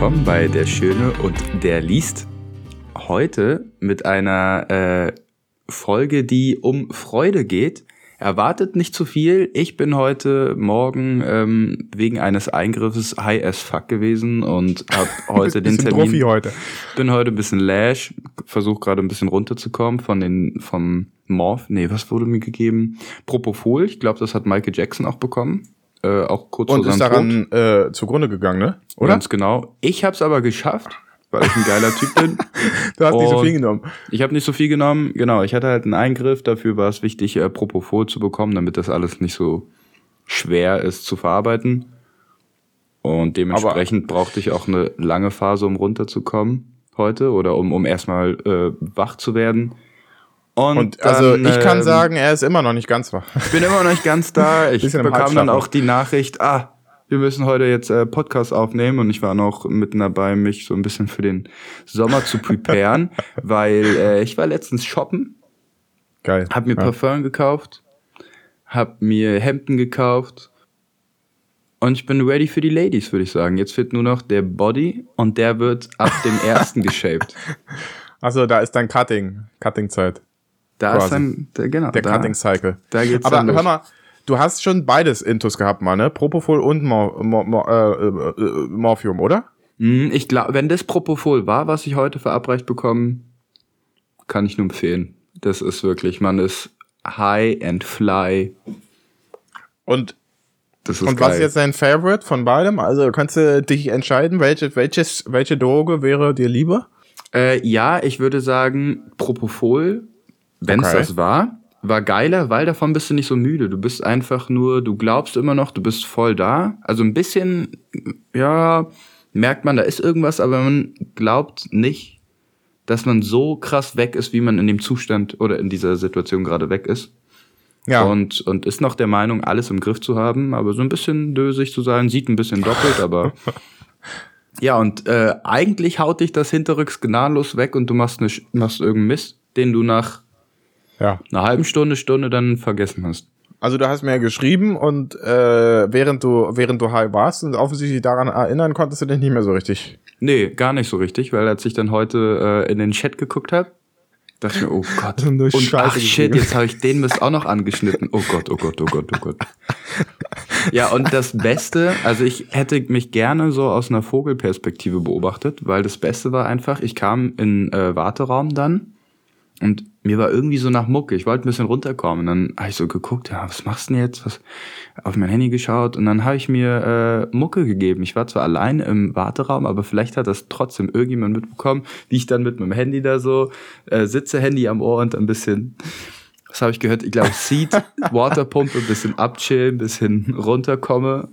willkommen bei Der Schöne und der liest. Heute mit einer äh, Folge, die um Freude geht. Erwartet nicht zu viel. Ich bin heute Morgen ähm, wegen eines Eingriffes high as fuck gewesen und habe heute den Termin. Profi heute. Bin heute ein bisschen lash, versuche gerade ein bisschen runterzukommen von den vom Morph. Nee, was wurde mir gegeben? Propofol. Ich glaube, das hat Michael Jackson auch bekommen. Äh, auch kurz Und vor ist daran äh, zugrunde gegangen, ne? Oder? Ganz genau. Ich habe es aber geschafft, weil ich ein geiler Typ bin. Du hast nicht so Und- viel genommen. Ich habe nicht so viel genommen. Genau, ich hatte halt einen Eingriff. Dafür war es wichtig, äh, Propofol zu bekommen, damit das alles nicht so schwer ist zu verarbeiten. Und dementsprechend brauchte ich auch eine lange Phase, um runterzukommen heute oder um, um erstmal äh, wach zu werden. Und, Und also dann, ich kann ähm, sagen, er ist immer noch nicht ganz wach. ich bin immer noch nicht ganz da. Ich bekam dann auch die Nachricht, ah, wir müssen heute jetzt äh, Podcast aufnehmen und ich war noch mitten dabei, mich so ein bisschen für den Sommer zu preparen, weil äh, ich war letztens shoppen, Geil. hab mir ja. Parfum gekauft, hab mir Hemden gekauft und ich bin ready für die Ladies, würde ich sagen. Jetzt fehlt nur noch der Body und der wird ab dem ersten geshaped. Also da ist dein Cutting, Cutting-Zeit. Da Quasi. ist dann, der, genau, Der da, Cutting-Cycle. da geht's Aber hör mal, du hast schon beides Intus gehabt mal, ne? Propofol und Mor Mor Mor äh, äh, äh, Morphium, oder? Hm, Ich glaube, wenn das Propofol war, was ich heute verabreicht bekommen, kann ich nur empfehlen. Das ist wirklich, man ist high and fly. Und, Das ist und geil. was ist jetzt dein Favorite von beidem? Also kannst du dich entscheiden, welche, welches, welche Droge wäre dir lieber? Äh, ja, ich würde sagen, Propofol, wenn es Okay. das war, war geiler, weil davon bist du nicht so müde. Du bist einfach nur, du glaubst immer noch, du bist voll da. Also ein bisschen, ja, merkt man, da ist irgendwas, aber man glaubt nicht, dass man so krass weg ist, wie man in dem Zustand oder in dieser Situation gerade weg ist. Ja. Und, und ist noch der Meinung, alles im Griff zu haben, aber so ein bisschen dösig zu sein, sieht ein bisschen doppelt, aber. ja, und äh, eigentlich haut dich das hinterrücks gnadenlos weg und du machst, ne, machst irgendeinen Mist, den du nach ja. einer halben Stunde, Stunde dann vergessen hast. Also du hast mir geschrieben und äh, während du während du high warst und offensichtlich daran erinnern konntest du dich nicht mehr so richtig. Nee, gar nicht so richtig, weil als ich dann heute äh, in den Chat geguckt habe, dachte ich mir, oh Gott. Und Scheiße ach shit, jetzt habe ich den Mist auch noch angeschnitten. Oh Gott, oh Gott, oh Gott, oh Gott. Ja, und das Beste, also ich hätte mich gerne so aus einer Vogelperspektive beobachtet, weil das Beste war einfach, ich kam in äh, Warteraum dann und mir war irgendwie so nach Mucke. Ich wollte ein bisschen runterkommen. Und dann habe ich so geguckt, ja, was machst du denn jetzt? Was, auf mein Handy geschaut und dann habe ich mir äh, Mucke gegeben. Ich war zwar allein im Warteraum, aber vielleicht hat das trotzdem irgendjemand mitbekommen, wie ich dann mit meinem Handy da so äh, sitze, Handy am Ohr und ein bisschen, was habe ich gehört? Ich glaube, Seed, Waterpumpe, ein bisschen abchillen, ein bisschen runterkomme.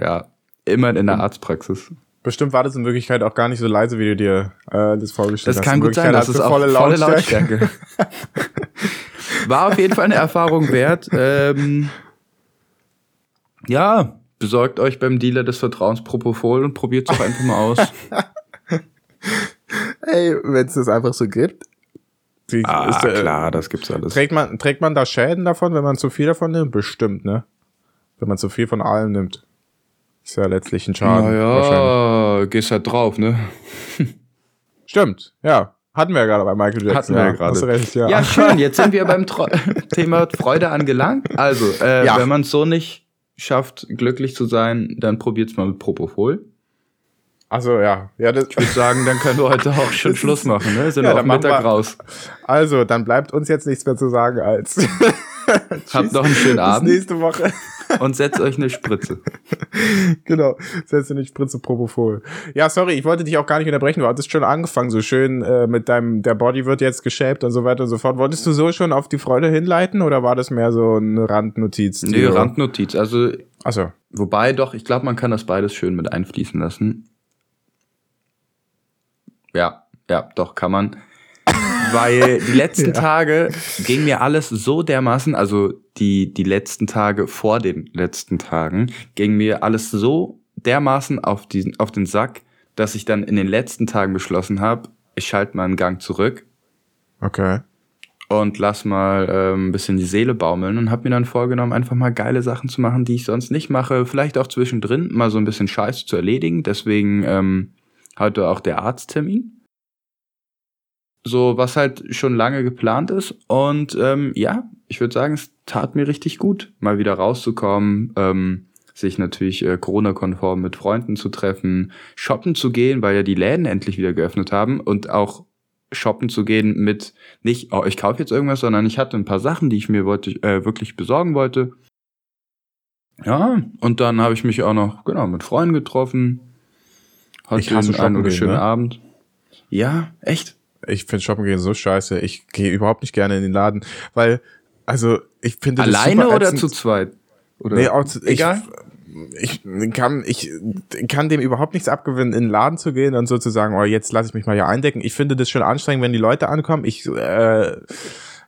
Ja, immer in der Arztpraxis. Bestimmt war das in Wirklichkeit auch gar nicht so leise, wie du dir äh, das vorgestellt Das hast. kann In gut sein, das ist auch volle Lautstärke. War auf jeden Fall eine Erfahrung wert. Ähm, ja, besorgt euch beim Dealer des Vertrauens Propofol und probiert es doch einfach mal aus. Ey, wenn es das einfach so gibt. Wie, ah, ist, äh, klar, das gibt's alles. Trägt man, trägt man da Schäden davon, wenn man zu viel davon nimmt? Bestimmt, ne? Wenn man zu viel von allem nimmt. Ist ja letztlich ein Schaden. wahrscheinlich. Gehst halt drauf, ne? Stimmt, ja. Hatten wir ja gerade bei Michael Jackson. Hatten wir ja gerade. Recht, ja. Ja, schön. Jetzt sind wir beim Tro Thema Freude angelangt. Also, äh, Ja. wenn man es so nicht schafft, glücklich zu sein, dann probiert's mal mit Propofol. Also ja. ja das, Ich würde sagen, dann können wir heute auch schon Schluss machen, ne? Sind Ja, auch dann machen Mittag wir- raus. also, dann bleibt uns jetzt nichts mehr zu sagen als Habt noch einen schönen bis Abend nächste Woche. und setzt euch eine Spritze. genau. Setze nicht Spritze Propofol. Ja, sorry, ich wollte dich auch gar nicht unterbrechen. Du hattest schon angefangen, so schön äh, mit deinem, der Body wird jetzt geshaped und so weiter und so fort. Wolltest du so schon auf die Freude hinleiten oder war das mehr so eine Randnotiz? Nee, Randnotiz. Also, Achso. wobei doch, ich glaube, man kann das beides schön mit einfließen lassen. Ja, ja, doch, kann man. Weil die letzten Ja. Tage ging mir alles so dermaßen, also die, die letzten Tage vor den letzten Tagen, ging mir alles so dermaßen auf, diesen, auf den Sack, dass ich dann in den letzten Tagen beschlossen habe, ich schalte mal einen Gang zurück Okay. und lass mal ähm, ein bisschen die Seele baumeln und habe mir dann vorgenommen, einfach mal geile Sachen zu machen, die ich sonst nicht mache. Vielleicht auch zwischendrin mal so ein bisschen Scheiß zu erledigen. Deswegen ähm, heute auch der Arzttermin. So, was halt schon lange geplant ist. Und ähm, ja, ich würde sagen, es tat mir richtig gut, mal wieder rauszukommen, ähm, sich natürlich äh, Corona-konform mit Freunden zu treffen, shoppen zu gehen, weil ja die Läden endlich wieder geöffnet haben und auch shoppen zu gehen mit nicht, oh, ich kaufe jetzt irgendwas, sondern ich hatte ein paar Sachen, die ich mir wollte, äh, wirklich besorgen wollte. Ja, und dann habe ich mich auch noch, genau, mit Freunden getroffen. Hatte ich hasse einen gehen, schönen ne? Abend. Ja, echt. Ich finde Shoppen gehen so scheiße. Ich gehe überhaupt nicht gerne in den Laden, weil, also, ich finde Alleine oder zu zweit? Oder? Nee, auch zu, egal. Ich, ich kann, ich kann dem überhaupt nichts abgewinnen, in den Laden zu gehen und sozusagen, oh, jetzt lasse ich mich mal hier eindecken. Ich finde das schon anstrengend, wenn die Leute ankommen. Ich, äh,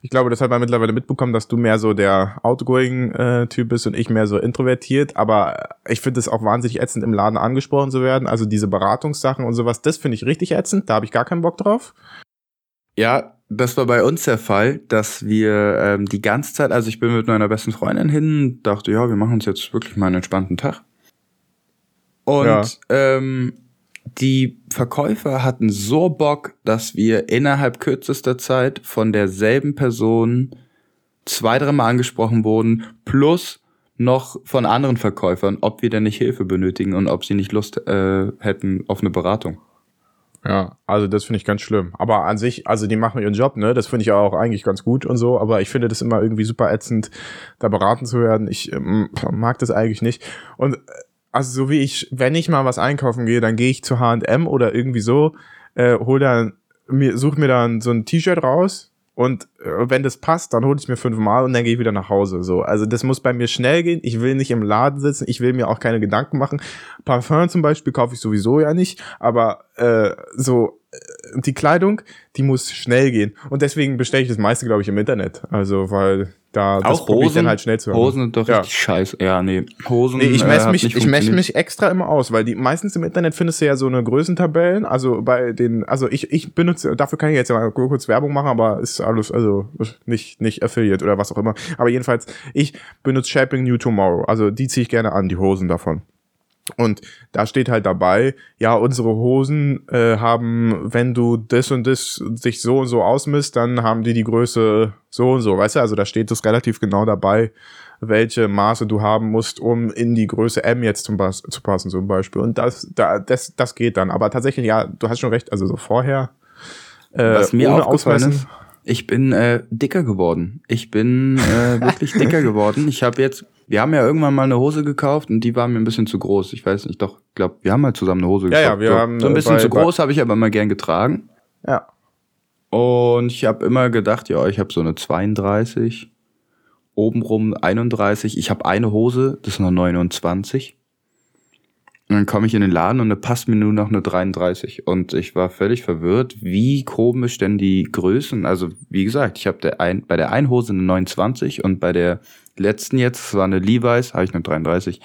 ich glaube, das hat man mittlerweile mitbekommen, dass du mehr so der Outgoing-Typ bist und ich mehr so introvertiert. Aber ich finde es auch wahnsinnig ätzend, im Laden angesprochen zu werden. Also diese Beratungssachen und sowas, das finde ich richtig ätzend. Da habe ich gar keinen Bock drauf. Ja, das war bei uns der Fall, dass wir ähm, die ganze Zeit, also ich bin mit meiner besten Freundin hin, dachte, ja, wir machen uns jetzt wirklich mal einen entspannten Tag. Und ja. ähm, die Verkäufer hatten so Bock, dass wir innerhalb kürzester Zeit von derselben Person zwei, dreimal angesprochen wurden, plus noch von anderen Verkäufern, ob wir denn nicht Hilfe benötigen und ob sie nicht Lust äh, hätten auf eine Beratung. Ja, also das finde ich ganz schlimm. Aber an sich, also die machen ihren Job, ne? Das finde ich auch eigentlich ganz gut und so. Aber ich finde das immer irgendwie super ätzend, da beraten zu werden. Ich ähm, mag das eigentlich nicht. Und äh, also so wie ich, wenn ich mal was einkaufen gehe, dann gehe ich zu H&M oder irgendwie so, äh, hol dann mir, such mir dann so ein T-Shirt raus, und äh, wenn das passt, dann hole ich mir fünfmal und dann gehe ich wieder nach Hause. So, also das muss bei mir schnell gehen. Ich will nicht im Laden sitzen. Ich will mir auch keine Gedanken machen. Parfum zum Beispiel kaufe ich sowieso ja nicht. Aber äh, so äh, die Kleidung, die muss schnell gehen. Und deswegen bestelle ich das meiste, glaube ich, im Internet. Also weil da auch Hosen, ich dann halt schnell zu haben. Hosen sind doch ja. richtig scheiße. Ja, nee. Hosen. Nee, ich messe äh, mich, ich messe mich extra immer aus, weil die meistens im Internet findest du ja so eine Größentabellen. Also bei den, also ich, ich benutze, dafür kann ich jetzt mal kurz Werbung machen, aber ist alles, also nicht, nicht Affiliate oder was auch immer. Aber jedenfalls, ich benutze Shaping New Tomorrow. Also die ziehe ich gerne an, die Hosen davon. Und da steht halt dabei, ja, unsere Hosen äh, haben, wenn du das und das sich so und so ausmisst, dann haben die die Größe so und so, weißt du? Also da steht das relativ genau dabei, welche Maße du haben musst, um in die Größe M jetzt zum Bas zu passen zum Beispiel. Und das, da, das, das geht dann. Aber tatsächlich, ja, du hast schon recht, also so vorher. Äh, Was mir aufgefallen ist, ich bin äh, dicker geworden. Ich bin äh, wirklich dicker geworden. Ich habe jetzt wir haben ja irgendwann mal eine Hose gekauft und die war mir ein bisschen zu groß. Ich weiß nicht, doch, glaube, wir haben mal zusammen eine Hose gekauft. Ja, ja, wir so, haben so ein bisschen bei, zu groß habe ich aber immer gern getragen. Ja. Und ich habe immer gedacht, ja, ich habe so eine 32, obenrum 31. Ich habe eine Hose, das ist eine 29. Und dann komme ich in den Laden und da passt mir nur noch eine 33. Und ich war völlig verwirrt, wie komisch denn die Größen. Also, wie gesagt, ich habe ein, bei der einen Hose eine 29 und bei der letzten jetzt, das war eine Levi's, habe ich eine 33.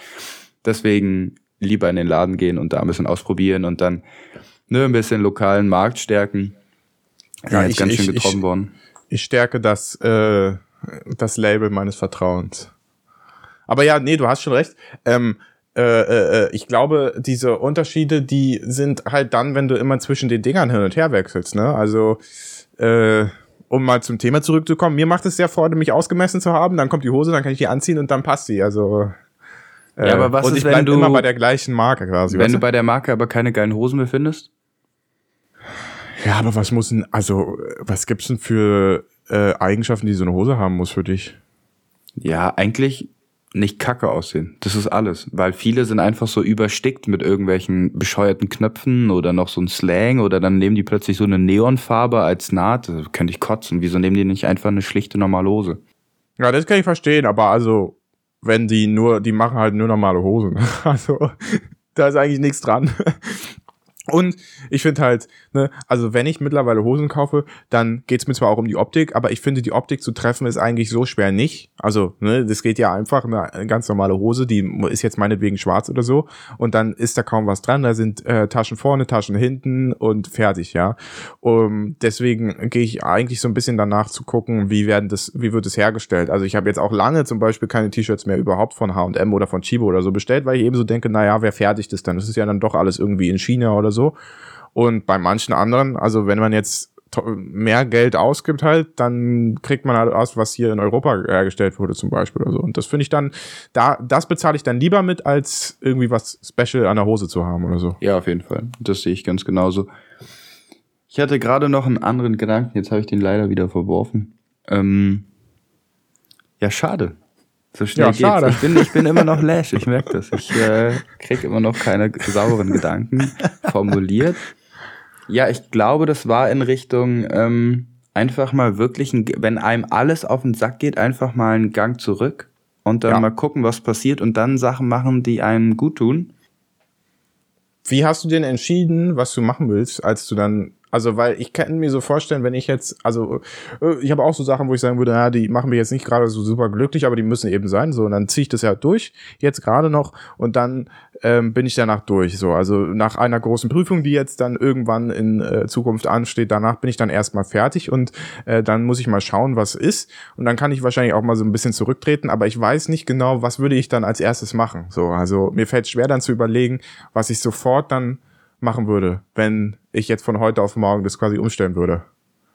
Deswegen lieber in den Laden gehen und da ein bisschen ausprobieren und dann ne, ein bisschen lokalen Markt stärken. Ja, ja ich, ganz schön getroffen ich, worden. Ich stärke das, äh, das Label meines Vertrauens. Aber ja, nee, du hast schon recht. Ähm, äh, äh, äh, ich glaube, diese Unterschiede, die sind halt dann, wenn du immer zwischen den Dingern hin und her wechselst, ne? Also, äh, um mal zum Thema zurückzukommen, mir macht es sehr Freude, mich ausgemessen zu haben, dann kommt die Hose, dann kann ich die anziehen und dann passt sie. Also äh, ja, aber was und ist, ich bleib wenn du immer bei der gleichen Marke quasi. Wenn du bei der Marke aber keine geilen Hosen mehr findest? Ja, aber was muss denn, also was gibt's denn für äh, Eigenschaften, die so eine Hose haben muss für dich? Ja, eigentlich nicht kacke aussehen. Das ist alles. Weil viele sind einfach so überstickt mit irgendwelchen bescheuerten Knöpfen oder noch so ein Slang oder dann nehmen die plötzlich so eine Neonfarbe als Naht. Das könnte ich kotzen. Wieso nehmen die nicht einfach eine schlichte normale Hose? Ja, das kann ich verstehen, aber also, wenn die nur, die machen halt nur normale Hosen. Also, da ist eigentlich nichts dran. Und ich finde halt, ne, also wenn ich mittlerweile Hosen kaufe, dann geht's mir zwar auch um die Optik, aber ich finde, die Optik zu treffen ist eigentlich so schwer nicht. Also, ne, das geht ja einfach, eine ganz normale Hose, die ist jetzt meinetwegen schwarz oder so, und dann ist da kaum was dran, da sind äh, Taschen vorne, Taschen hinten und fertig, ja. Um, deswegen gehe ich eigentlich so ein bisschen danach zu gucken, wie werden das, wie wird es hergestellt. Also ich habe jetzt auch lange zum Beispiel keine T-Shirts mehr überhaupt von H&M oder von Chibo oder so bestellt, weil ich eben so denke, naja, wer fertigt das dann? Das ist ja dann doch alles irgendwie in China oder so. Und bei manchen anderen, also wenn man jetzt mehr Geld ausgibt halt, dann kriegt man halt aus, was hier in Europa hergestellt wurde zum Beispiel oder so. Und das finde ich dann, da, das bezahle ich dann lieber mit, als irgendwie was Special an der Hose zu haben oder so. Ja, auf jeden Fall. Das sehe ich ganz genauso. Ich hatte gerade noch einen anderen Gedanken, jetzt habe ich den leider wieder verworfen. Ähm, ja, schade. So schnell ja, geht's. Schade. Ich bin, ich bin immer noch lash, ich merke das. Ich äh, krieg immer noch keine sauberen Gedanken formuliert. Ja, ich glaube, das war in Richtung ähm, einfach mal wirklich, ein, wenn einem alles auf den Sack geht, einfach mal einen Gang zurück und dann ja. mal gucken, was passiert und dann Sachen machen, die einem gut tun. Wie hast du denn entschieden, was du machen willst, als du dann also, weil ich kann mir so vorstellen, wenn ich jetzt, also äh, ich habe auch so Sachen, wo ich sagen würde, ja, die machen mir jetzt nicht gerade so super glücklich, aber die müssen eben sein. So, und dann ziehe ich das ja durch, jetzt gerade noch, und dann ähm, bin ich danach durch. So, also nach einer großen Prüfung, die jetzt dann irgendwann in äh, Zukunft ansteht, danach bin ich dann erstmal fertig und äh, dann muss ich mal schauen, was ist. Und dann kann ich wahrscheinlich auch mal so ein bisschen zurücktreten, aber ich weiß nicht genau, was würde ich dann als erstes machen. So, also mir fällt schwer dann zu überlegen, was ich sofort dann machen würde, wenn ich jetzt von heute auf morgen das quasi umstellen würde?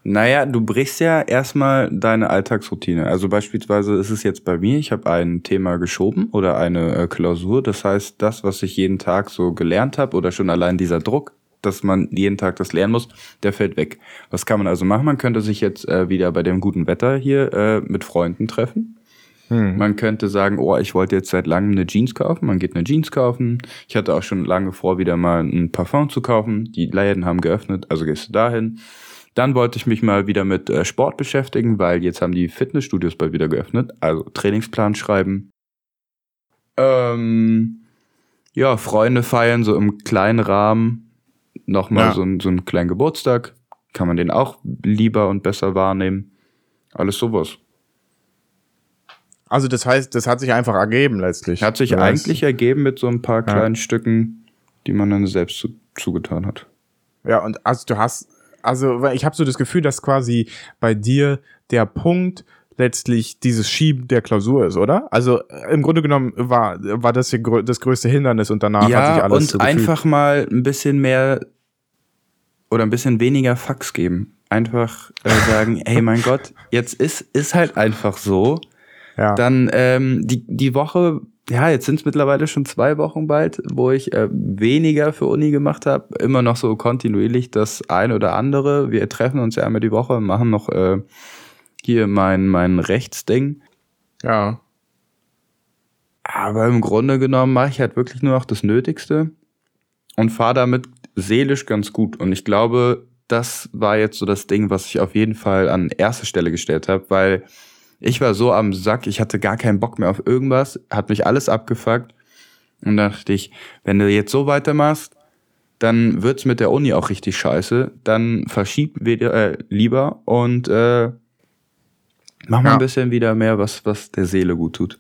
Naja, du brichst ja erstmal deine Alltagsroutine. Also beispielsweise ist es jetzt bei mir, ich habe ein Thema geschoben oder eine äh, Klausur. Das heißt, das, was ich jeden Tag so gelernt habe oder schon allein dieser Druck, dass man jeden Tag das lernen muss, der fällt weg. Was kann man also machen? Man könnte sich jetzt äh, wieder bei dem guten Wetter hier äh, mit Freunden treffen hm. Man könnte sagen, oh, ich wollte jetzt seit langem eine Jeans kaufen. Man geht eine Jeans kaufen. Ich hatte auch schon lange vor, wieder mal ein Parfum zu kaufen. Die Läden haben geöffnet, also gehst du dahin. Dann wollte ich mich mal wieder mit äh, Sport beschäftigen, weil jetzt haben die Fitnessstudios bald wieder geöffnet. Also Trainingsplan schreiben. Ähm, ja, Freunde feiern, so im kleinen Rahmen. Nochmal ja. so, so einen kleinen Geburtstag. Kann man den auch lieber und besser wahrnehmen. Alles sowas. Also das heißt, das hat sich einfach ergeben letztlich. Hat sich eigentlich ergeben mit so ein paar kleinen ja. Stücken, die man dann selbst zu, zugetan hat. Ja, und also du hast, also ich habe so das Gefühl, dass quasi bei dir der Punkt letztlich dieses Schieben der Klausur ist, oder? Also äh, im Grunde genommen war, war das hier das größte Hindernis und danach ja, hat sich alles und so einfach mal ein bisschen mehr oder ein bisschen weniger Fax geben. Einfach äh, sagen, ey mein Gott, jetzt ist, ist halt einfach so ja. Dann ähm, die, die Woche, ja, jetzt sind es mittlerweile schon zwei Wochen bald, wo ich äh, weniger für Uni gemacht habe. Immer noch so kontinuierlich das eine oder andere. Wir treffen uns ja einmal die Woche, machen noch äh, hier mein, mein Rechtsding. Ja. Aber im Grunde genommen mache ich halt wirklich nur noch das Nötigste und fahre damit seelisch ganz gut. Und ich glaube, das war jetzt so das Ding, was ich auf jeden Fall an erste Stelle gestellt habe, weil ich war so am Sack, ich hatte gar keinen Bock mehr auf irgendwas, hat mich alles abgefuckt. Und dachte ich, wenn du jetzt so weitermachst, dann wird's mit der Uni auch richtig scheiße. Dann verschieb wieder, äh, lieber und äh, mach mal ja. ein bisschen wieder mehr, was, was der Seele gut tut.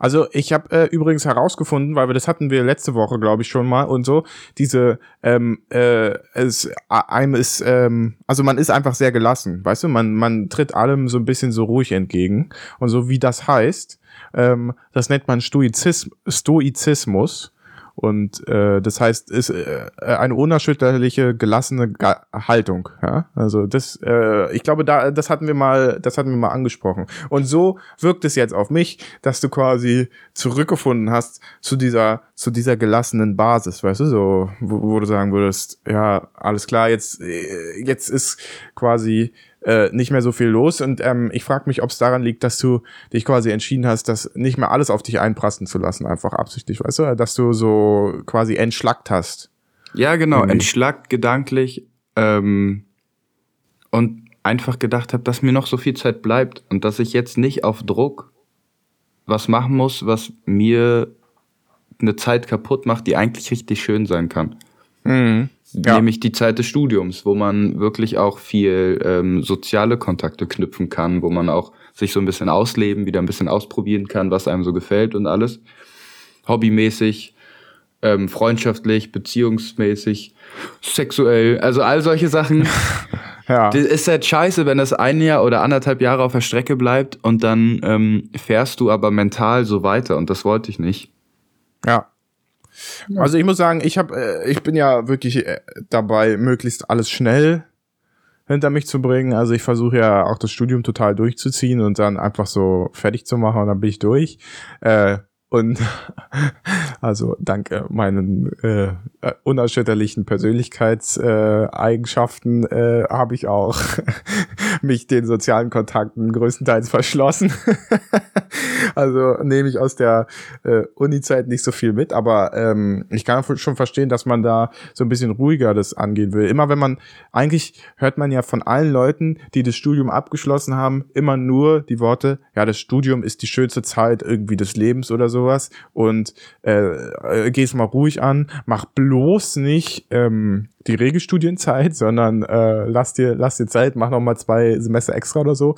Also ich habe äh, übrigens herausgefunden, weil wir das hatten wir letzte Woche, glaube ich, schon mal und so, diese, ähm, äh, es, einem ist, ähm, also man ist einfach sehr gelassen, weißt du, man, man tritt allem so ein bisschen so ruhig entgegen. Und so wie das heißt, ähm, das nennt man Stoizism, Stoizismus und äh, das heißt, ist äh, eine unerschütterliche, gelassene Ga Haltung. Ja? Also das, äh, ich glaube, da, das hatten wir mal, das hatten wir mal angesprochen. Und so wirkt es jetzt auf mich, dass du quasi zurückgefunden hast zu dieser, zu dieser gelassenen Basis, weißt du, so, wo, wo du sagen würdest, ja, alles klar, jetzt, äh, jetzt ist quasi äh, nicht mehr so viel los. Und ähm, ich frage mich, ob es daran liegt, dass du dich quasi entschieden hast, das nicht mehr alles auf dich einprassen zu lassen, einfach absichtlich, weißt du, dass du so quasi entschlackt hast. Ja, genau, Irgendwie. entschlackt gedanklich ähm, und einfach gedacht habe, dass mir noch so viel Zeit bleibt und dass ich jetzt nicht auf Druck was machen muss, was mir eine Zeit kaputt macht, die eigentlich richtig schön sein kann. Mhm. Ja. Nämlich die Zeit des Studiums, wo man wirklich auch viel ähm, soziale Kontakte knüpfen kann, wo man auch sich so ein bisschen ausleben, wieder ein bisschen ausprobieren kann, was einem so gefällt und alles. Hobbymäßig, ähm, freundschaftlich, beziehungsmäßig, sexuell, also all solche Sachen. Ja. Das ist halt scheiße, wenn das ein Jahr oder anderthalb Jahre auf der Strecke bleibt und dann ähm, fährst du aber mental so weiter und das wollte ich nicht. Ja. Also ich muss sagen, ich habe, äh, ich bin ja wirklich äh, dabei, möglichst alles schnell hinter mich zu bringen. Also ich versuche ja auch das Studium total durchzuziehen und dann einfach so fertig zu machen und dann bin ich durch. Äh, und also dank meinen äh, äh, unerschütterlichen Persönlichkeitseigenschaften äh, habe ich auch mich den sozialen Kontakten größtenteils verschlossen. also nehme ich aus der äh, Uni-Zeit nicht so viel mit, aber ähm, ich kann schon verstehen, dass man da so ein bisschen ruhiger das angehen will. Immer wenn man, eigentlich hört man ja von allen Leuten, die das Studium abgeschlossen haben, immer nur die Worte, ja, das Studium ist die schönste Zeit irgendwie des Lebens oder sowas. Und äh, äh, geh's mal ruhig an, mach bloß nicht ähm, die Regelstudienzeit, sondern äh, lass dir lass dir Zeit, mach noch mal zwei Semester extra oder so.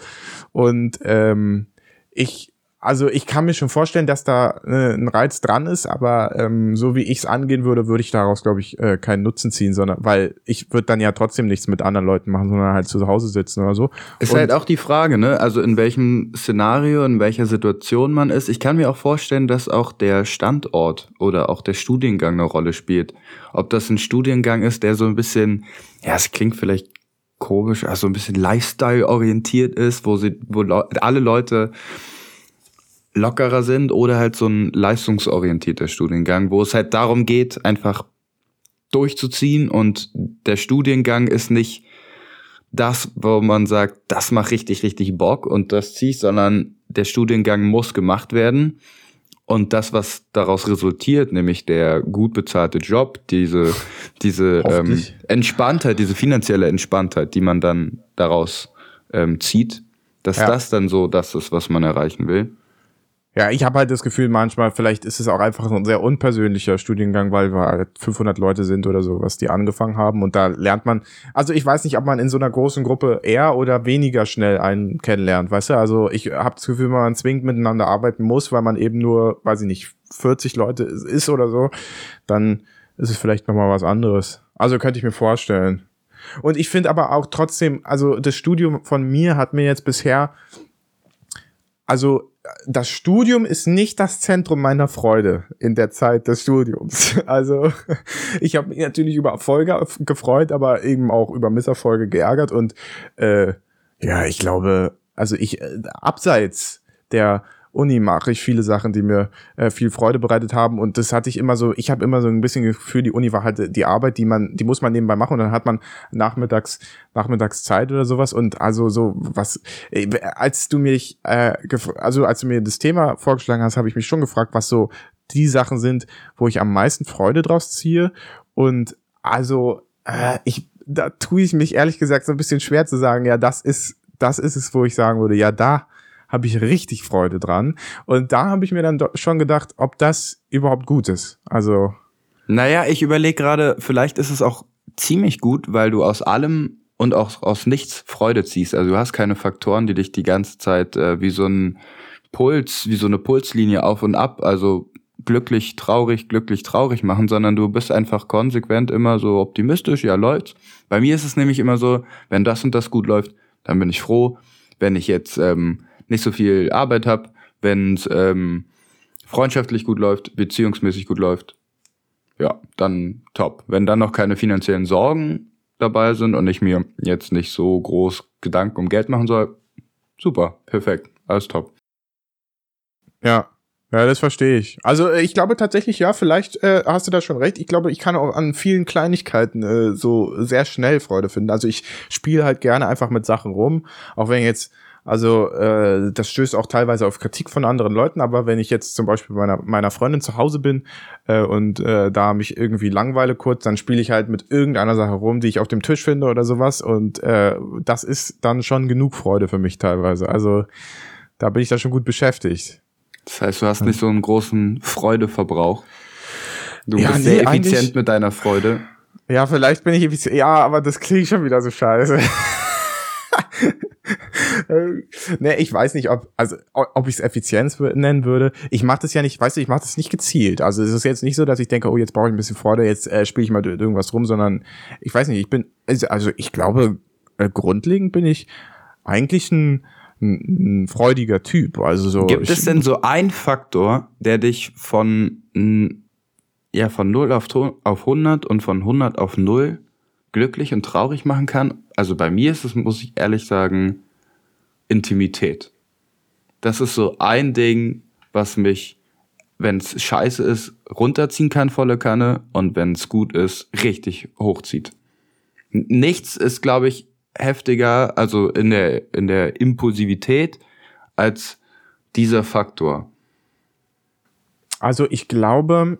Und ähm, ich also ich kann mir schon vorstellen, dass da äh, ein Reiz dran ist, aber ähm, so wie ich es angehen würde, würde ich daraus, glaube ich, äh, keinen Nutzen ziehen, sondern weil ich würde dann ja trotzdem nichts mit anderen Leuten machen, sondern halt zu Hause sitzen oder so. Ist Und- halt auch die Frage, ne? Also in welchem Szenario, in welcher Situation man ist. Ich kann mir auch vorstellen, dass auch der Standort oder auch der Studiengang eine Rolle spielt. Ob das ein Studiengang ist, der so ein bisschen, ja, es klingt vielleicht komisch, also ein bisschen Lifestyle-orientiert ist, wo sie, wo Leu alle Leute lockerer sind oder halt so ein leistungsorientierter Studiengang, wo es halt darum geht, einfach durchzuziehen und der Studiengang ist nicht das, wo man sagt, das macht richtig, richtig Bock und das ziehe ich, sondern der Studiengang muss gemacht werden. Und das, was daraus resultiert, nämlich der gut bezahlte Job, diese, diese ähm. Entspanntheit, diese finanzielle Entspanntheit, die man dann daraus ähm, zieht, dass Ja. das dann so das ist, was man erreichen will. Ja, ich habe halt das Gefühl, manchmal, vielleicht ist es auch einfach so ein sehr unpersönlicher Studiengang, weil wir halt 500 Leute sind oder so, was die angefangen haben. Und da lernt man, also ich weiß nicht, ob man in so einer großen Gruppe eher oder weniger schnell einen kennenlernt, weißt du? Also ich habe das Gefühl, wenn man zwingend miteinander arbeiten muss, weil man eben nur, weiß ich nicht, 40 Leute ist oder so, dann ist es vielleicht nochmal was anderes. Also könnte ich mir vorstellen. Und ich finde aber auch trotzdem, also das Studium von mir hat mir jetzt bisher also das Studium ist nicht das Zentrum meiner Freude in der Zeit des Studiums. Also ich habe mich natürlich über Erfolge gefreut, aber eben auch über Misserfolge geärgert und äh, ja, ich glaube, also ich äh, abseits der Uni mache ich viele Sachen, die mir äh, viel Freude bereitet haben. Und das hatte ich immer so, ich habe immer so ein bisschen Gefühl, die Uni war halt die Arbeit, die man, die muss man nebenbei machen. Und dann hat man nachmittags, nachmittags Zeit oder sowas. Und also so was, äh, als du mich, äh, also als du mir das Thema vorgeschlagen hast, habe ich mich schon gefragt, was so die Sachen sind, wo ich am meisten Freude draus ziehe. Und also äh, ich, da tue ich mich ehrlich gesagt so ein bisschen schwer zu sagen, ja, das ist, das ist es, wo ich sagen würde, ja, da habe ich richtig Freude dran. Und da habe ich mir dann schon gedacht, ob das überhaupt gut ist. Also, Naja, ich überlege gerade, vielleicht ist es auch ziemlich gut, weil du aus allem und auch aus nichts Freude ziehst. Also du hast keine Faktoren, die dich die ganze Zeit äh, wie so ein Puls, wie so eine Pulslinie auf und ab, also glücklich, traurig, glücklich, traurig machen, sondern du bist einfach konsequent immer so optimistisch, ja läuft's. Bei mir ist es nämlich immer so, wenn das und das gut läuft, dann bin ich froh. Wenn ich jetzt ähm, nicht so viel Arbeit habe, wenn es ähm, freundschaftlich gut läuft, beziehungsmäßig gut läuft, ja, dann top. Wenn dann noch keine finanziellen Sorgen dabei sind und ich mir jetzt nicht so groß Gedanken um Geld machen soll, super, perfekt, alles top. ja. Ja, das verstehe ich. Also äh, ich glaube tatsächlich, ja, vielleicht äh, hast du da schon recht. Ich glaube, ich kann auch an vielen Kleinigkeiten äh, so sehr schnell Freude finden. Also ich spiele halt gerne einfach mit Sachen rum, auch wenn jetzt, also äh, das stößt auch teilweise auf Kritik von anderen Leuten, aber wenn ich jetzt zum Beispiel bei meiner, meiner Freundin zu Hause bin äh, und äh, da mich irgendwie langweile kurz, dann spiele ich halt mit irgendeiner Sache rum, die ich auf dem Tisch finde oder sowas und äh, das ist dann schon genug Freude für mich teilweise. Also da bin ich da schon gut beschäftigt. Das heißt, du hast nicht so einen großen Freudeverbrauch. Du Ja, bist nee, sehr effizient mit deiner Freude. Ja, vielleicht bin ich effizient. Ja, aber das klingt schon wieder so scheiße. ne, ich weiß nicht, ob also ob ich es Effizienz nennen würde. Ich mache das ja nicht, weißt du, ich mache das nicht gezielt. Also es ist jetzt nicht so, dass ich denke, oh, jetzt brauche ich ein bisschen Freude, jetzt äh, spiele ich mal irgendwas rum, sondern ich weiß nicht, ich bin also, also ich glaube äh, grundlegend bin ich eigentlich ein, ein, ein freudiger Typ. Also so. Gibt es denn so ein Faktor, der dich von ja von 0 auf, auf 100 und von 100 auf 0 glücklich und traurig machen kann? Also bei mir ist es, muss ich ehrlich sagen, Intimität. Das ist so ein Ding, was mich, wenn es scheiße ist, runterziehen kann, volle Kanne, und wenn es gut ist, richtig hochzieht. Nichts ist, glaube ich, heftiger, also in der, in der Impulsivität, als dieser Faktor. Also ich glaube,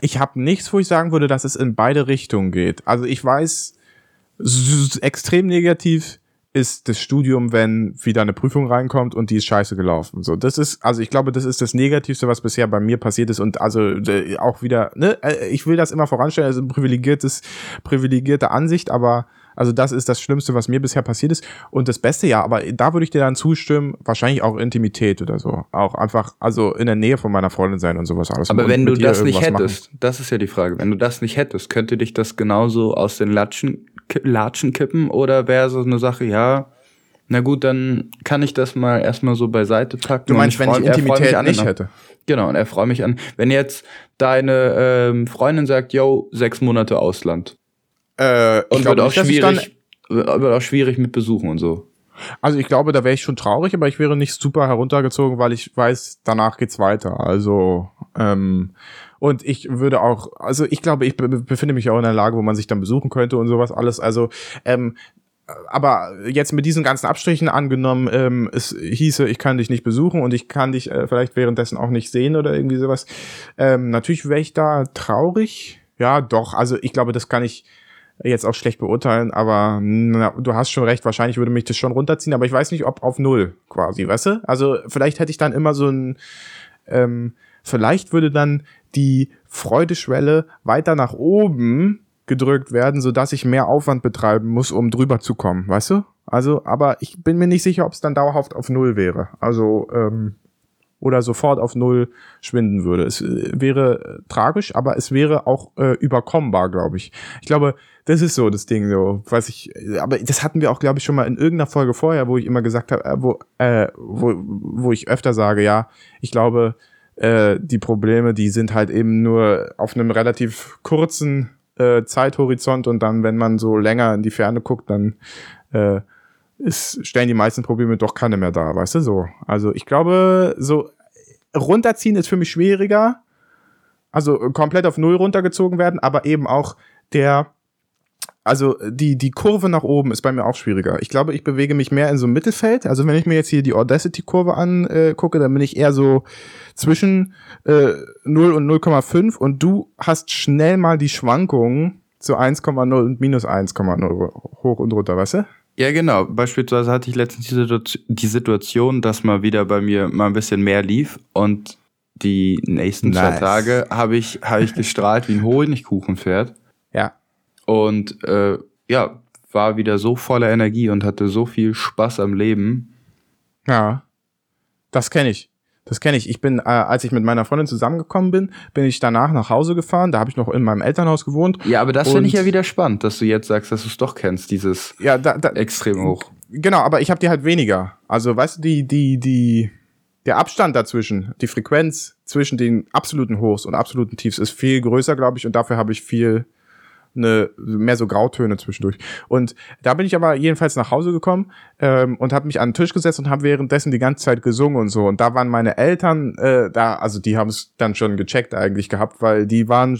ich habe nichts, wo ich sagen würde, dass es in beide Richtungen geht. Also ich weiß, extrem negativ ist das Studium, wenn wieder eine Prüfung reinkommt und die ist scheiße gelaufen. So, das ist, also ich glaube, das ist das Negativste, was bisher bei mir passiert ist und also äh, auch wieder, ne, äh, ich will das immer voranstellen, also privilegiertes, privilegierte Ansicht, aber also das ist das Schlimmste, was mir bisher passiert ist. Und das Beste ja, aber da würde ich dir dann zustimmen, wahrscheinlich auch Intimität oder so. Auch einfach, also in der Nähe von meiner Freundin sein und sowas alles. Aber wenn du das nicht hättest, machen. das ist ja die Frage, wenn du das nicht hättest, könnte dich das genauso aus den Latschen, Latschen kippen oder wäre so eine Sache, ja, na gut, dann kann ich das mal erstmal so beiseite packen. Du meinst, ich wenn ich Intimität nicht an, hätte? Genau, und er freut mich an. Wenn jetzt deine ähm, Freundin sagt, yo, sechs Monate Ausland, äh, und wird auch nicht, schwierig, wird auch schwierig mit Besuchen und so. Also ich glaube, da wäre ich schon traurig, aber ich wäre nicht super heruntergezogen, weil ich weiß, danach geht's weiter. Also ähm, und ich würde auch, also ich glaube, ich befinde mich auch in einer Lage, wo man sich dann besuchen könnte und sowas alles. Also ähm, aber jetzt mit diesen ganzen Abstrichen angenommen, ähm, es hieße, ich kann dich nicht besuchen und ich kann dich äh, vielleicht währenddessen auch nicht sehen oder irgendwie sowas. Ähm, natürlich wäre ich da traurig. Ja, doch. Also ich glaube, das kann ich jetzt auch schlecht beurteilen, aber na, du hast schon recht, wahrscheinlich würde mich das schon runterziehen, aber ich weiß nicht, ob auf null quasi, weißt du? Also vielleicht hätte ich dann immer so ein, ähm, vielleicht würde dann die Freudeschwelle weiter nach oben gedrückt werden, so dass ich mehr Aufwand betreiben muss, um drüber zu kommen, weißt du? Also, aber ich bin mir nicht sicher, ob es dann dauerhaft auf null wäre. Also, ähm, oder sofort auf Null schwinden würde. Es äh, wäre äh, tragisch, aber es wäre auch äh, überkommbar, glaube ich. Ich glaube, das ist so das Ding, so, was ich, äh, aber das hatten wir auch, glaube ich, schon mal in irgendeiner Folge vorher, wo ich immer gesagt habe, äh, wo, äh, wo, wo ich öfter sage, ja, ich glaube, äh, die Probleme, die sind halt eben nur auf einem relativ kurzen äh, Zeithorizont und dann, wenn man so länger in die Ferne guckt, dann äh, ist, stellen die meisten Probleme doch keine mehr da, weißt du so. Also ich glaube, so runterziehen ist für mich schwieriger. Also komplett auf Null runtergezogen werden, aber eben auch der, also die, die Kurve nach oben ist bei mir auch schwieriger. Ich glaube, ich bewege mich mehr in so einem Mittelfeld. Also wenn ich mir jetzt hier die Audacity-Kurve angucke, dann bin ich eher so zwischen äh, 0 und 0,5 und du hast schnell mal die Schwankungen zu 1,0 und minus 1,0 hoch und runter, weißt du? Ja, genau. Beispielsweise hatte ich letztens die Situation, dass mal wieder bei mir mal ein bisschen mehr lief und die nächsten nice. zwei Tage habe ich, hab ich gestrahlt wie ein Honigkuchenpferd. Ja. Und äh, ja, war wieder so voller Energie und hatte so viel Spaß am Leben. Ja. Das kenne ich. Das kenne ich. Ich bin, äh, als ich mit meiner Freundin zusammengekommen bin, bin ich danach nach Hause gefahren. Da habe ich noch in meinem Elternhaus gewohnt. Ja, aber das finde ich ja wieder spannend, dass du jetzt sagst, dass du es doch kennst, dieses ja, da, da, extrem hoch. Genau, aber ich habe die halt weniger. Also, weißt du, die, die, die, der Abstand dazwischen, die Frequenz zwischen den absoluten Hochs und absoluten Tiefs ist viel größer, glaube ich, und dafür habe ich viel eine, mehr so Grautöne zwischendurch. Und da bin ich aber jedenfalls nach Hause gekommen ähm, und habe mich an den Tisch gesetzt und habe währenddessen die ganze Zeit gesungen und so. Und da waren meine Eltern äh, da, also die haben es dann schon gecheckt eigentlich gehabt, weil die waren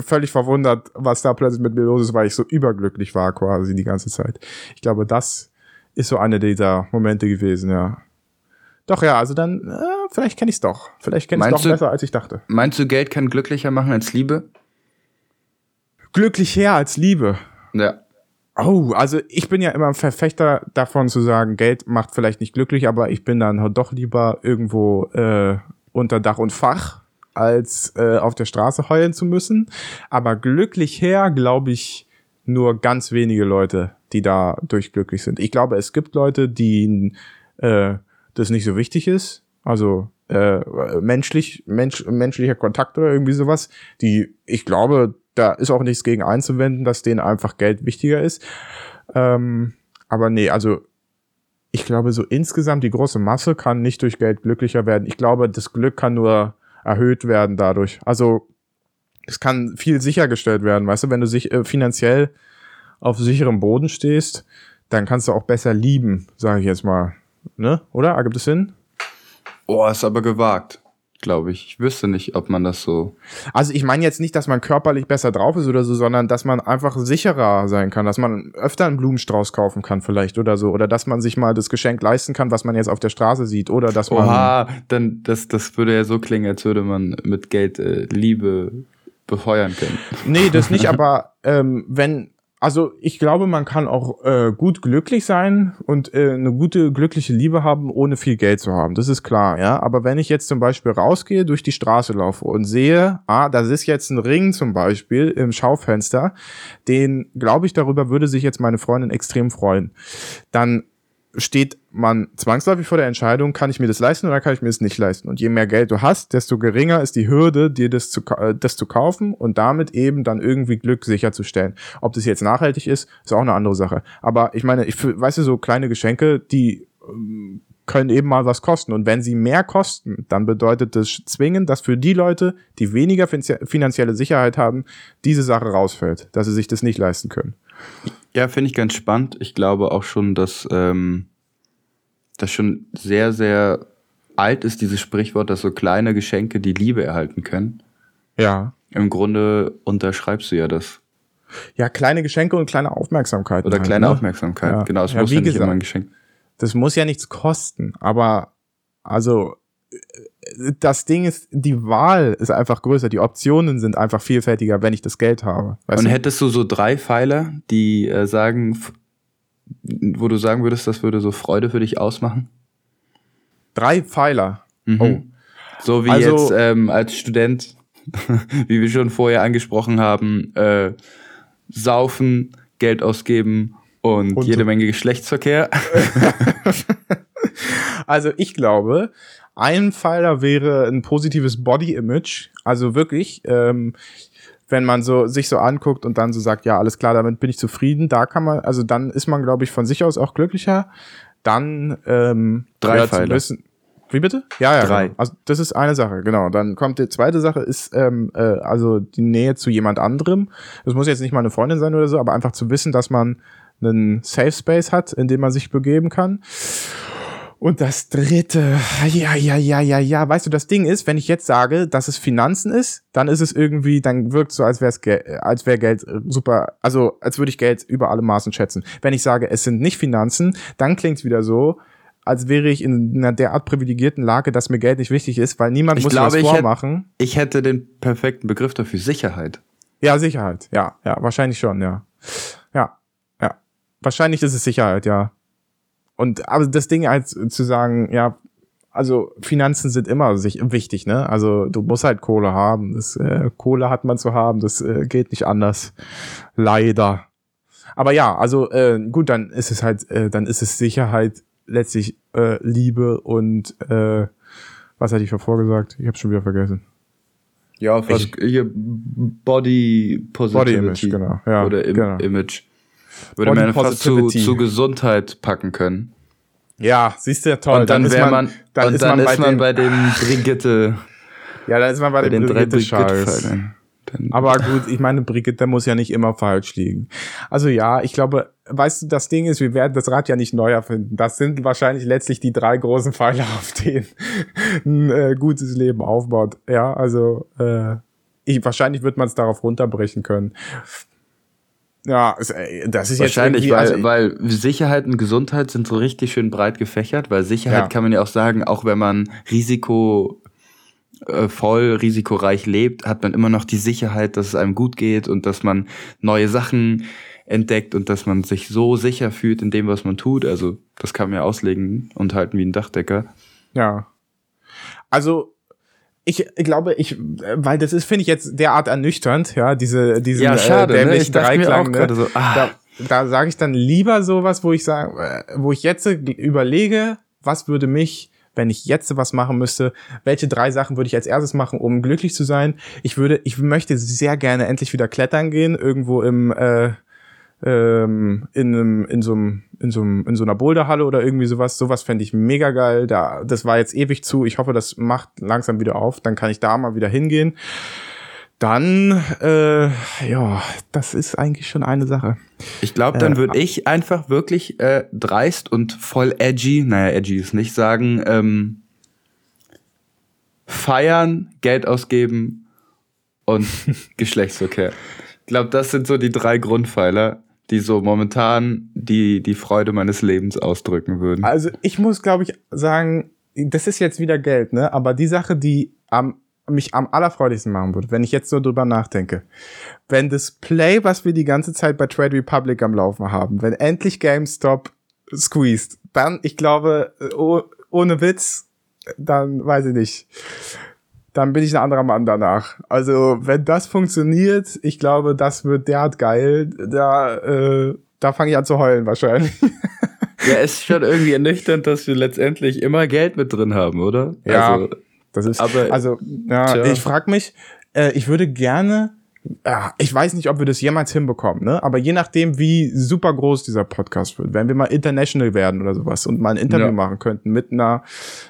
völlig verwundert, was da plötzlich mit mir los ist, weil ich so überglücklich war quasi die ganze Zeit. Ich glaube, das ist so eine dieser Momente gewesen, ja. Doch, ja, also dann, äh, vielleicht kenne ich es doch. Vielleicht kenne ich es doch besser, als ich dachte. Meinst du, Geld kann glücklicher machen als Liebe? Glücklich her als Liebe. Ja. Oh, also ich bin ja immer ein Verfechter davon zu sagen, Geld macht vielleicht nicht glücklich, aber ich bin dann doch lieber irgendwo äh, unter Dach und Fach als äh, auf der Straße heulen zu müssen. Aber glücklich her, glaube ich, nur ganz wenige Leute, die da durch glücklich sind. Ich glaube, es gibt Leute, die äh, das nicht so wichtig ist. Also äh, menschlich, mensch, menschlicher Kontakt oder irgendwie sowas, die, ich glaube, da ist auch nichts gegen einzuwenden, dass denen einfach Geld wichtiger ist. Ähm, aber nee, also ich glaube, so insgesamt die große Masse kann nicht durch Geld glücklicher werden. Ich glaube, das Glück kann nur erhöht werden dadurch. Also es kann viel sichergestellt werden. Weißt du, wenn du sich äh, finanziell auf sicherem Boden stehst, dann kannst du auch besser lieben, sage ich jetzt mal. Ne? Oder? Ergibt es Sinn? Oh, ist aber gewagt glaube ich. Ich wüsste nicht, ob man das so. Also ich meine jetzt nicht, dass man körperlich besser drauf ist oder so, sondern dass man einfach sicherer sein kann, dass man öfter einen Blumenstrauß kaufen kann vielleicht oder so. Oder dass man sich mal das Geschenk leisten kann, was man jetzt auf der Straße sieht. Oder dass man. Oha, dann das, das würde ja so klingen, als würde man mit Geld äh, Liebe befeuern können. Nee, das nicht, aber ähm, wenn also ich glaube, man kann auch äh, gut glücklich sein und äh, eine gute glückliche Liebe haben, ohne viel Geld zu haben. Das ist klar, ja. Aber wenn ich jetzt zum Beispiel rausgehe, durch die Straße laufe und sehe, ah, das ist jetzt ein Ring zum Beispiel im Schaufenster, den glaube ich, darüber würde sich jetzt meine Freundin extrem freuen. Dann steht man zwangsläufig vor der Entscheidung, kann ich mir das leisten oder kann ich mir das nicht leisten? Und je mehr Geld du hast, desto geringer ist die Hürde, dir das zu, äh, das zu kaufen und damit eben dann irgendwie Glück sicherzustellen. Ob das jetzt nachhaltig ist, ist auch eine andere Sache. Aber ich meine, ich weißt du, so kleine Geschenke, die ähm, können eben mal was kosten. Und wenn sie mehr kosten, dann bedeutet das zwingend, dass für die Leute, die weniger finanzielle Sicherheit haben, diese Sache rausfällt, dass sie sich das nicht leisten können. Ja, finde ich ganz spannend. Ich glaube auch schon, dass ähm, das schon sehr, sehr alt ist, dieses Sprichwort, dass so kleine Geschenke die Liebe erhalten können. Ja. Im Grunde unterschreibst du ja das. Ja, kleine Geschenke und kleine Aufmerksamkeit. Oder halt, kleine ne? Aufmerksamkeit. Ja. Genau, es ja, muss ja nicht gesagt, immer ein Geschenk. Das muss ja nichts kosten, aber also das Ding ist, die Wahl ist einfach größer, die Optionen sind einfach vielfältiger, wenn ich das Geld habe. Und du? hättest du so drei Pfeiler, die äh, sagen, wo du sagen würdest, das würde so Freude für dich ausmachen? Drei Pfeiler. Mhm. Oh. So wie also, jetzt ähm, als Student, wie wir schon vorher angesprochen haben, äh, saufen, Geld ausgeben und, und jede Menge Geschlechtsverkehr. also ich glaube, ein Pfeiler wäre ein positives Body-Image. Also wirklich, ähm, wenn man so sich so anguckt und dann so sagt, ja, alles klar, damit bin ich zufrieden, da kann man, also dann ist man, glaube ich, von sich aus auch glücklicher. Dann ähm, drei Pfeiler. Wissen, wie bitte? Ja, ja. Drei. Genau. Also das ist eine Sache, genau. Dann kommt die zweite Sache, ist ähm, äh, also die Nähe zu jemand anderem. Das muss jetzt nicht mal eine Freundin sein oder so, aber einfach zu wissen, dass man einen Safe Space hat, in dem man sich begeben kann. Und das dritte, ja, ja, ja, ja, ja, weißt du, das Ding ist, wenn ich jetzt sage, dass es Finanzen ist, dann ist es irgendwie, dann wirkt es so, als wäre es als wäre Geld äh, super, also als würde ich Geld über alle Maßen schätzen. Wenn ich sage, es sind nicht Finanzen, dann klingt es wieder so, als wäre ich in einer derart privilegierten Lage, dass mir Geld nicht wichtig ist, weil niemand ich muss glaube, was vormachen. Ich hätte, ich hätte den perfekten Begriff dafür, Sicherheit. Ja, Sicherheit, ja, ja, wahrscheinlich schon, ja. Ja, ja. Wahrscheinlich ist es Sicherheit, ja. Und aber das Ding halt zu sagen, ja, also Finanzen sind immer sich wichtig, ne? Also du musst halt Kohle haben. Das, äh, Kohle hat man zu haben, das äh, geht nicht anders. Leider. Aber ja, also äh, gut, dann ist es halt, äh, dann ist es Sicherheit, letztlich äh, Liebe und äh, was hatte ich gesagt? Ich habe schon wieder vergessen. Ja, fast ich, hier Body Positivity. Body Image, genau. Ja, Oder Im genau. Image. Würde man fast zu, zu Gesundheit packen können. Ja, siehst du ja toll. Und dann, dann wäre man, dann, ist, dann man ist man bei dem Brigitte. Ja, dann ist man bei, bei den Brigitte Scheiß. Aber gut, ich meine, Brigitte muss ja nicht immer falsch liegen. Also ja, ich glaube, weißt du, das Ding ist, wir werden das Rad ja nicht neu erfinden. Das sind wahrscheinlich letztlich die drei großen Pfeiler, auf denen ein äh, gutes Leben aufbaut. Ja, also äh, ich, wahrscheinlich wird man es darauf runterbrechen können. Ja, äh, das ist wahrscheinlich, jetzt weil, also weil Sicherheit und Gesundheit sind so richtig schön breit gefächert, weil Sicherheit ja. kann man ja auch sagen, auch wenn man Risiko äh, voll risikoreich lebt, hat man immer noch die Sicherheit, dass es einem gut geht und dass man neue Sachen entdeckt und dass man sich so sicher fühlt in dem, was man tut. Also das kann man ja auslegen und halten wie ein Dachdecker. Ja. Also ich glaube, ich, weil das ist, finde ich jetzt derart ernüchternd, ja, diese, diese Ja, schade, äh, ne? dämlichen mir Dreiklang, ne? so, ah. Da, da sage ich dann lieber sowas, wo ich sage, äh, wo ich jetzt überlege, was würde mich, wenn ich jetzt was machen müsste, welche drei Sachen würde ich als erstes machen, um glücklich zu sein? Ich würde, ich möchte sehr gerne endlich wieder klettern gehen, irgendwo im, äh, ähm, in, einem, in, so einem, in, so einem, in so einer Boulderhalle oder irgendwie sowas. Sowas fände ich mega geil. Da, das war jetzt ewig zu. Ich hoffe, das macht langsam wieder auf. Dann kann ich da mal wieder hingehen. Dann, äh, ja, das ist eigentlich schon eine Sache. Ich glaube, dann würde ich einfach wirklich äh, dreist und voll edgy, naja, edgy ist nicht sagen, ähm, feiern, Geld ausgeben und Geschlechtsverkehr. Ich glaube, das sind so die drei Grundpfeiler, die so momentan die, die Freude meines Lebens ausdrücken würden. Also ich muss, glaube ich, sagen, das ist jetzt wieder Geld, ne? Aber die Sache, die am, mich am allerfreudigsten machen würde, wenn ich jetzt so drüber nachdenke, wenn das Play, was wir die ganze Zeit bei Trade Republic am Laufen haben, wenn endlich GameStop squeezed, dann, ich glaube, oh, ohne Witz, dann weiß ich nicht. Dann bin ich ein anderer Mann danach. Also, wenn das funktioniert, ich glaube, das wird derart geil. Da, äh, da fange ich an zu heulen wahrscheinlich. Ja, ist schon irgendwie ernüchternd, dass wir letztendlich immer Geld mit drin haben, oder? Ja. Also, Das ist, Aber- also, ja, Tja. ich frage mich, äh, ich würde gerne, ja, ich weiß nicht, ob wir das jemals hinbekommen, ne? Aber je nachdem, wie super groß dieser Podcast wird, wenn wir mal international werden oder sowas und mal ein Interview Ja. machen könnten mit einer,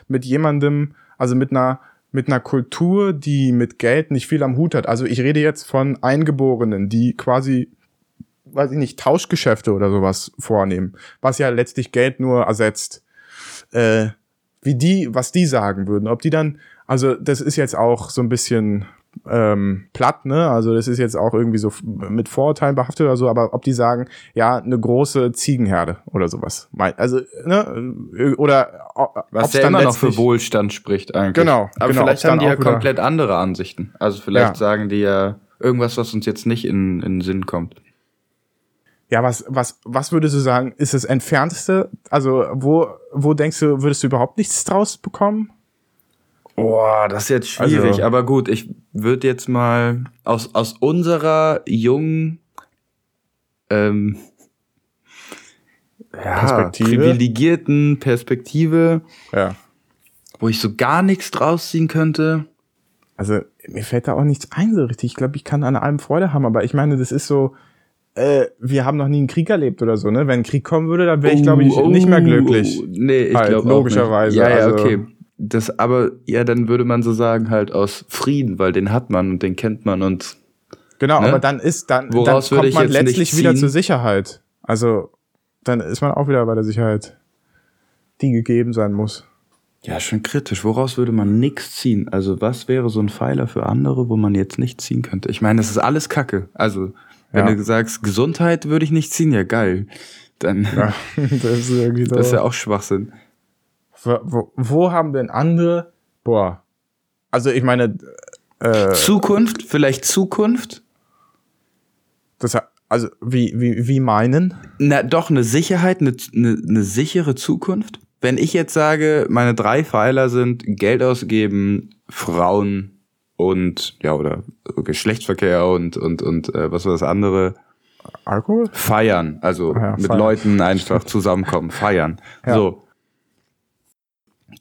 mit jemandem, also mit einer, mit einer Kultur, die mit Geld nicht viel am Hut hat. Also ich rede jetzt von Eingeborenen, die quasi weiß ich nicht, Tauschgeschäfte oder sowas vornehmen, was ja letztlich Geld nur ersetzt. Äh, wie die, was die sagen würden, ob die dann, also das ist jetzt auch so ein bisschen ähm, platt, ne? Also das ist jetzt auch irgendwie so mit Vorurteilen behaftet oder so, aber ob die sagen, ja, eine große Ziegenherde oder sowas. Also, ne? äh, Oder was ja dann immer noch für Wohlstand spricht eigentlich. Genau, Aber genau, vielleicht haben die ja komplett andere Ansichten. Also vielleicht Ja. sagen die ja irgendwas, was uns jetzt nicht in, in den Sinn kommt. Ja, was, was, was würdest du sagen, ist das entfernteste? Also, wo, wo denkst du, würdest du überhaupt nichts draus bekommen? Boah, das ist jetzt schwierig. Also- aber gut, ich würde jetzt mal aus, aus unserer jungen ähm, ja, Perspektive? privilegierten Perspektive, Ja. wo ich so gar nichts draus ziehen könnte. Also, mir fällt da auch nichts ein so richtig. Ich glaube, ich kann an allem Freude haben, aber ich meine, das ist so, äh, wir haben noch nie einen Krieg erlebt oder so, ne? Wenn ein Krieg kommen würde, dann wäre ich, glaube ich, Oh, nicht mehr glücklich. oh, nee, ich Halt, glaube logischerweise, Ja, ja, also- okay. Das, aber ja, dann würde man so sagen, halt aus Frieden, weil den hat man und den kennt man und Genau, Ne? aber dann ist, dann, dann Woraus würde kommt ich man letztlich wieder zur Sicherheit. Also, dann ist man auch wieder bei der Sicherheit, die gegeben sein muss. Ja, schon kritisch. Woraus würde man nichts ziehen? Also, was wäre so ein Pfeiler für andere, wo man jetzt nicht ziehen könnte? Ich meine, das ist alles Kacke. Also, wenn Ja. du sagst, Gesundheit würde ich nicht ziehen, ja geil. Dann Ja, das ist irgendwie so. das ist ja auch Schwachsinn. Wo, wo, haben denn andere, boah, also ich meine, äh, Zukunft, vielleicht Zukunft? das, also wie, wie, wie meinen? Na, doch, eine Sicherheit, eine, eine, eine sichere Zukunft. Wenn ich jetzt sage, meine drei Pfeiler sind Geld ausgeben, Frauen und, ja, oder Geschlechtsverkehr und, und, und, äh, was war das andere? Alkohol? Feiern, also Ja, mit feiern. Leuten einfach zusammenkommen, feiern. Ja. So.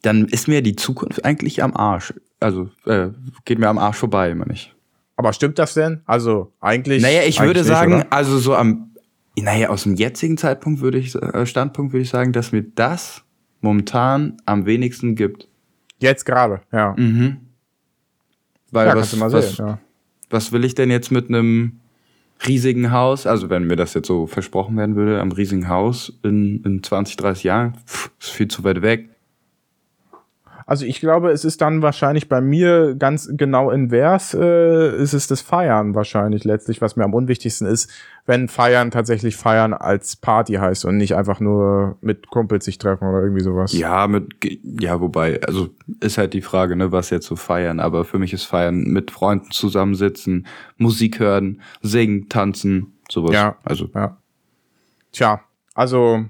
Dann ist mir die Zukunft eigentlich am Arsch. Also äh, geht mir am Arsch vorbei, meine ich. Aber stimmt das denn? Also eigentlich. Naja, ich eigentlich würde nicht, sagen, oder? also so am, naja, aus dem jetzigen Zeitpunkt würde ich, äh, Standpunkt würde ich sagen, dass mir das momentan am wenigsten gibt. Jetzt gerade, ja. Mhm. Weil Ja, was, mal was, sehen, ja. was will ich denn jetzt mit einem riesigen Haus, also wenn mir das jetzt so versprochen werden würde, am riesigen Haus in, in 20, 30 Jahren, pff, ist viel zu weit weg. Also ich glaube, es ist dann wahrscheinlich bei mir ganz genau invers, äh, ist es das Feiern wahrscheinlich letztlich, was mir am unwichtigsten ist, wenn Feiern tatsächlich Feiern als Party heißt und nicht einfach nur mit Kumpels sich treffen oder irgendwie sowas. Ja, mit, ja, wobei, also ist halt die Frage, ne, was jetzt so feiern, aber für mich ist feiern mit Freunden zusammensitzen, Musik hören, singen, tanzen, sowas. Ja. Also, Ja. Tja, also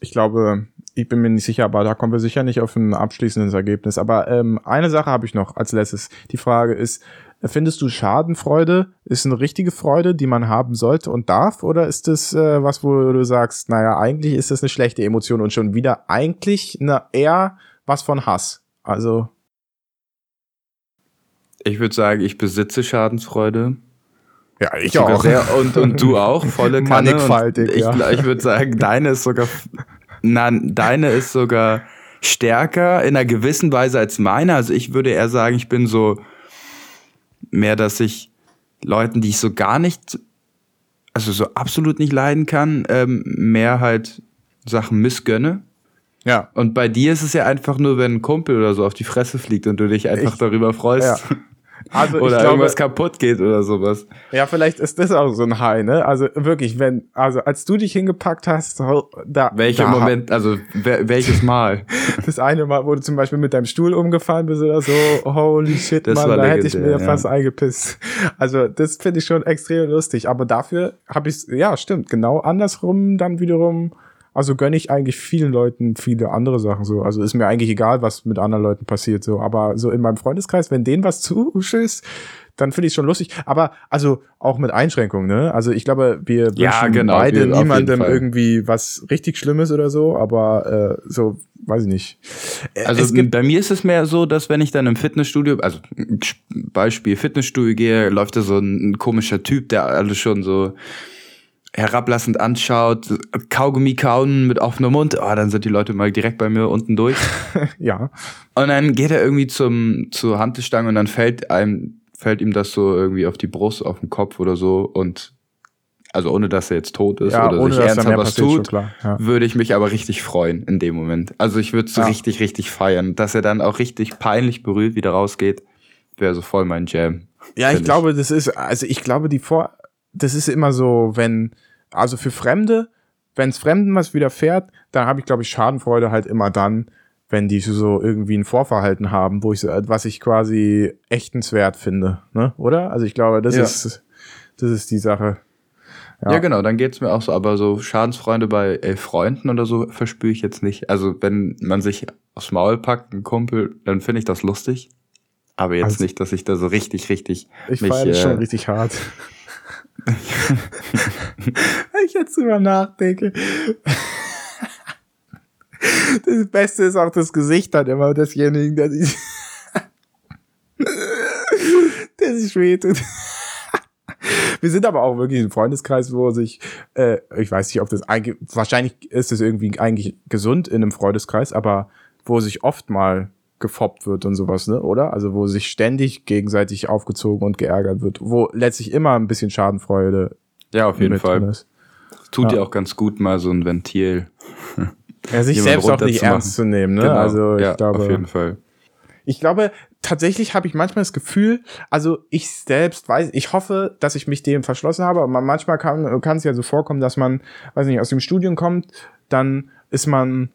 ich glaube, ich bin mir nicht sicher, aber da kommen wir sicher nicht auf ein abschließendes Ergebnis. Aber ähm, eine Sache habe ich noch als letztes. Die Frage ist, findest du Schadenfreude ist eine richtige Freude, die man haben sollte und darf? Oder ist das äh, was, wo du sagst, naja, eigentlich ist das eine schlechte Emotion und schon wieder eigentlich eine, eher was von Hass? Also. Ich würde sagen, ich besitze Schadensfreude. Ja, ich auch. Sehr, und, und du auch, volle Kanne. Mannigfaltig, ich, ja. ich würde sagen, deine ist sogar, na, deine ist sogar stärker in einer gewissen Weise als meine. Also ich würde eher sagen, ich bin so mehr, dass ich Leuten, die ich so gar nicht, also so absolut nicht leiden kann, ähm, mehr halt Sachen missgönne. Ja. Und bei dir ist es ja einfach nur, wenn ein Kumpel oder so auf die Fresse fliegt und du dich einfach Ich- darüber freust. Ja. Also oder glaube, irgendwas kaputt geht oder sowas. ja, vielleicht ist das auch so ein High, ne? Also wirklich, wenn, also als du dich hingepackt hast, da. Welcher da, Moment, also wer, welches Mal? Das eine Mal, wo du zum Beispiel mit deinem Stuhl umgefallen bist oder so, holy shit, Das Mann, da hätte ich legendär, mir ja. fast eingepisst. Also das finde ich schon extrem lustig. Aber dafür habe ich ja, stimmt, genau andersrum dann wiederum. Also gönne ich eigentlich vielen Leuten viele andere Sachen so. Also ist mir eigentlich egal, was mit anderen Leuten passiert so. Aber so in meinem Freundeskreis, wenn denen was zuschießt, dann finde ich es schon lustig. Aber also auch mit Einschränkungen, ne? Also ich glaube, wir Ja, wünschen genau, beide jeden niemandem irgendwie was richtig Schlimmes oder so. Aber äh, so, weiß ich nicht. Äh, Also bei mir ist es mehr so, dass wenn ich dann im Fitnessstudio, also Beispiel Fitnessstudio gehe, läuft da so ein, ein komischer Typ, der alles schon so herablassend anschaut, Kaugummi kauen mit offenem Mund, oh, dann sind die Leute mal direkt bei mir unten durch. ja. Und dann geht er irgendwie zum, zur Hantelstange und dann fällt einem, fällt ihm das so irgendwie auf die Brust, auf den Kopf oder so und also ohne dass er jetzt tot ist Ja, oder ohne sich ernsthaft was tut. Ja. würde ich mich aber richtig freuen in dem Moment. Also ich würde es Ja. richtig, richtig feiern. Dass er dann auch richtig peinlich berührt wieder rausgeht, wäre so voll mein Jam. Ja, ich Find glaube, das ist, also ich glaube, die Vor, das ist immer so, wenn, also für Fremde, wenn es Fremden was widerfährt, dann habe ich, glaube ich, Schadenfreude halt immer dann, wenn die so irgendwie ein Vorverhalten haben, wo ich so, was ich quasi echtenswert finde, ne? Oder? Also ich glaube, das Ja. ist, das ist die Sache. Ja, Ja. genau, dann geht's mir auch so. Aber so Schadensfreunde bei äh, Freunden oder so verspüre ich jetzt nicht. Also wenn man sich aufs Maul packt, ein Kumpel, dann finde ich das lustig. Aber jetzt Also- nicht, dass ich da so richtig, richtig Ich mich, feiere äh, schon richtig hart. Wenn ich jetzt drüber nachdenke. Das Beste ist auch das Gesicht dann immer desjenigen, der sich, der sich wehtut. Wir sind aber auch wirklich ein Freundeskreis, wo sich, äh, ich weiß nicht, ob das eigentlich, wahrscheinlich ist es irgendwie eigentlich gesund in einem Freundeskreis, aber wo sich oft mal gefoppt wird und sowas, ne, oder? Also wo sich ständig gegenseitig aufgezogen und geärgert wird, wo letztlich immer ein bisschen Schadenfreude Ja, auf jeden Fall. ist. Tut Ja. auch ganz gut, mal so ein Ventil. Ja, sich selbst auch nicht ernst zu nehmen, ne? Genau. Also ich ja, glaube, auf jeden Fall. Ich glaube, tatsächlich habe ich manchmal das Gefühl, also ich selbst weiß, ich hoffe, dass ich mich dem verschlossen habe, aber man- manchmal kann kann es ja so vorkommen, dass man, weiß nicht, aus dem Studium kommt, dann ist man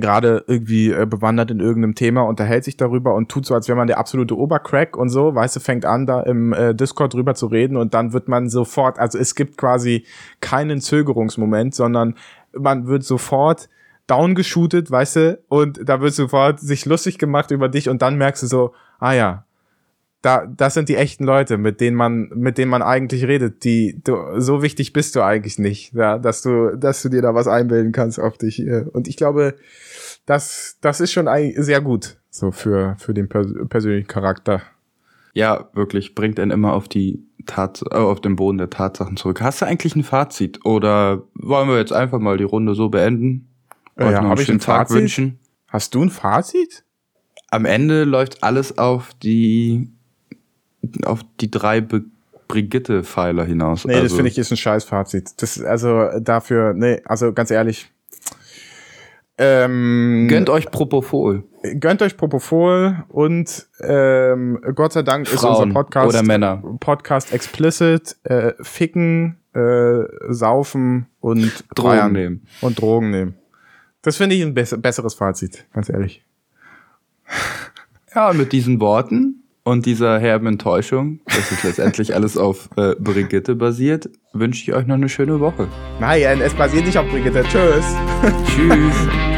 gerade irgendwie äh, bewandert in irgendeinem Thema, unterhält sich darüber und tut so, als wäre man der absolute Obercrack und so, weißt du, fängt an, da im äh, Discord drüber zu reden und dann wird man sofort, also es gibt quasi keinen Zögerungsmoment, sondern man wird sofort downgeschootet, weißt du, und da wird sofort sich lustig gemacht über dich und dann merkst du so, ah ja, da, das sind die echten Leute, mit denen man, mit denen man eigentlich redet, die, du, so wichtig bist du eigentlich nicht, ja, dass du, dass du dir da was einbilden kannst auf dich. äh. Und ich glaube, das, das ist schon sehr gut, so für, für den pers persönlichen Charakter. Ja, wirklich, bringt einen immer auf die Tat, äh, auf den Boden der Tatsachen zurück. Hast du eigentlich ein Fazit? Oder wollen wir jetzt einfach mal die Runde so beenden? Euch ja, noch hab einen ich schönen ein Tag Fazit? wünschen? Hast du ein Fazit? Am Ende läuft alles auf die, auf die drei Be Brigitte-Pfeiler hinaus. Nee, das finde ich ist ein scheiß Fazit. Das ist also dafür, nee, also ganz ehrlich. Ähm, Gönnt euch Propofol. gönnt euch Propofol und ähm, Gott sei Dank ist Frauen unser Podcast oder Männer. Podcast explicit äh, ficken, äh, saufen und Drogen feiern nehmen. und Drogen nehmen. Das finde ich ein bess besseres Fazit, ganz ehrlich. Ja, und mit diesen Worten und dieser herben Enttäuschung, dass es letztendlich alles auf äh, Brigitte basiert, wünsche ich euch noch eine schöne Woche. Nein, es basiert nicht auf Brigitte. Tschüss. Tschüss.